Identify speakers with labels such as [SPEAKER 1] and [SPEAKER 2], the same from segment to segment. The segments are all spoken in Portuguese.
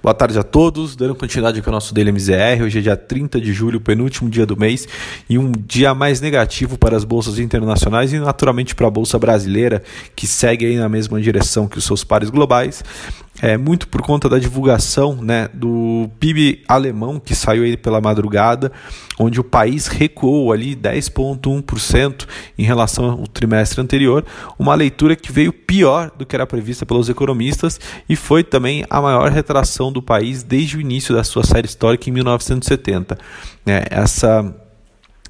[SPEAKER 1] Boa tarde a todos, dando continuidade com o nosso Daily MZR. Hoje é dia 30 de julho, penúltimo dia do mês e um dia mais negativo para as bolsas internacionais e naturalmente para a bolsa brasileira, que segue aí na mesma direção que os seus pares globais é, muito por conta da divulgação né, do PIB alemão que saiu aí pela madrugada, onde o país recuou ali 10,1% em relação ao trimestre anterior, uma leitura que veio pior do que era prevista pelos economistas e foi também a maior retração do país desde o início da sua série histórica em 1970. É, essa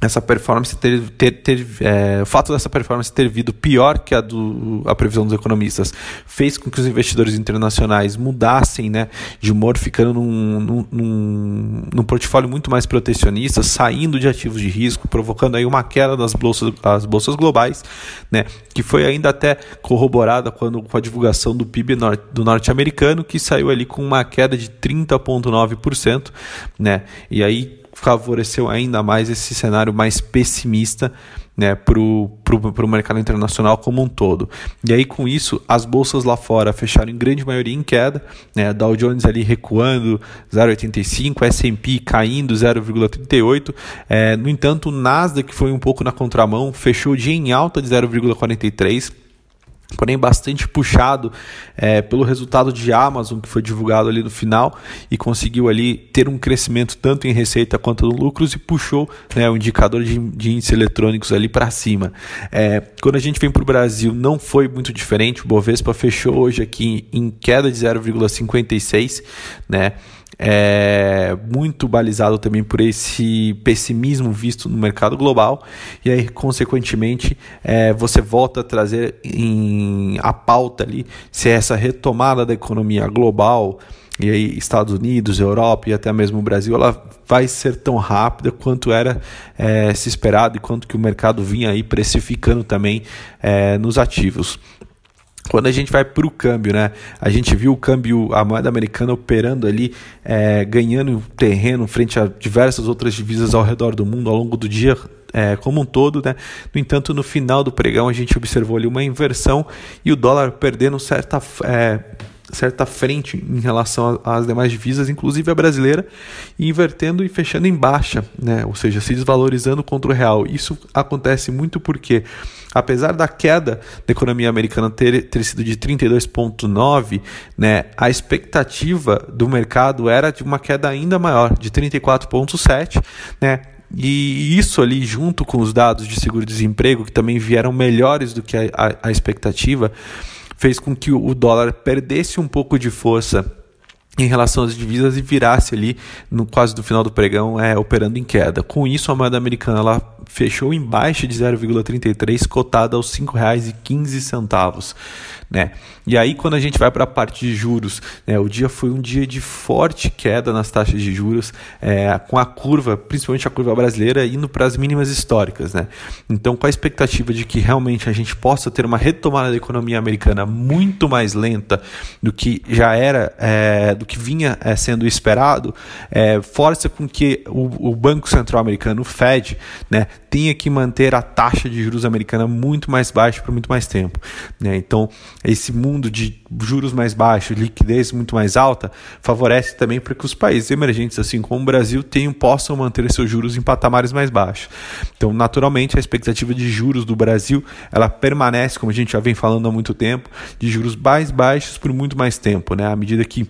[SPEAKER 1] essa performance ter, ter, ter é, o fato dessa performance ter vindo pior que a do a previsão dos economistas fez com que os investidores internacionais mudassem né, de humor, ficando num, num, num, num portfólio muito mais protecionista, saindo de ativos de risco, provocando aí uma queda das bolsas, das bolsas globais, né, que foi ainda até corroborada quando, com a divulgação do PIB nor do norte-americano, que saiu ali com uma queda de 30,9%, né, e aí favoreceu ainda mais esse cenário mais pessimista né, para o mercado internacional como um todo. E aí, com isso, as bolsas lá fora fecharam em grande maioria em queda, né, Dow Jones ali recuando 0,85, S&P caindo 0,38, é, no entanto, o Nasdaq foi um pouco na contramão, fechou o dia em alta de 0,43, porém bastante puxado é, pelo resultado de Amazon que foi divulgado ali no final e conseguiu ali ter um crescimento tanto em receita quanto no lucros e puxou né, o indicador de, de índices eletrônicos ali para cima. É, quando a gente vem para o Brasil não foi muito diferente, o Bovespa fechou hoje aqui em queda de 0,56, né? é, muito balizado também por esse pessimismo visto no mercado global, e aí, consequentemente, é, você volta a trazer em, a pauta ali se essa retomada da economia global e aí Estados Unidos, Europa e até mesmo o Brasil, ela vai ser tão rápida quanto era é, se esperado e quanto que o mercado vinha aí precificando também é, nos ativos. Quando a gente vai para o câmbio, né? A gente viu o câmbio, a moeda americana operando ali, é, ganhando terreno frente a diversas outras divisas ao redor do mundo ao longo do dia, é, como um todo, né? No entanto, no final do pregão a gente observou ali uma inversão e o dólar perdendo certa é, certa frente em relação às demais divisas, inclusive a brasileira, invertendo e fechando em baixa, né? ou seja, se desvalorizando contra o real. Isso acontece muito porque, apesar da queda da economia americana ter, ter sido de 32,9, né, a expectativa do mercado era de uma queda ainda maior, de 34,7, né? E isso ali, junto com os dados de seguro-desemprego, que também vieram melhores do que a, a, a expectativa, fez com que o dólar perdesse um pouco de força em relação às divisas e virasse ali no quase do final do pregão é, operando em queda. Com isso, a moeda americana ela fechou em baixa de 0,33, cotada aos R$ 5,15. Né? E aí, quando a gente vai para a parte de juros, né, o dia foi um dia de forte queda nas taxas de juros, é, com a curva, principalmente a curva brasileira, indo para as mínimas históricas. Né? Então, com a expectativa de que realmente a gente possa ter uma retomada da economia americana muito mais lenta do que já era, é, do que vinha é, sendo esperado, é, força com que o, o Banco Central Americano, o Fed, né, tenha que manter a taxa de juros americana muito mais baixa por muito mais tempo. Né? Então, esse mundo de juros mais baixos, liquidez muito mais alta, favorece também para que os países emergentes, assim como o Brasil, tenham, possam manter seus juros em patamares mais baixos. Então, naturalmente, a expectativa de juros do Brasil ela permanece, como a gente já vem falando há muito tempo, de juros mais baixos por muito mais tempo, né? à medida que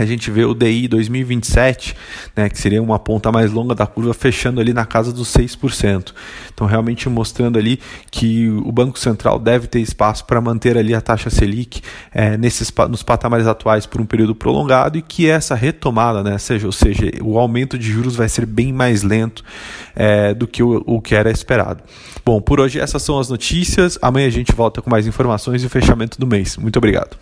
[SPEAKER 1] a gente vê o DI 2027, né, que seria uma ponta mais longa da curva, fechando ali na casa dos 6%. Então, realmente mostrando ali que o Banco Central deve ter espaço para manter ali a taxa Selic é, nesses, nos patamares atuais por um período prolongado e que essa retomada, né, seja, ou seja, o aumento de juros vai ser bem mais lento é, do que o, o que era esperado. Bom, por hoje essas são as notícias. Amanhã a gente volta com mais informações e o fechamento do mês. Muito obrigado.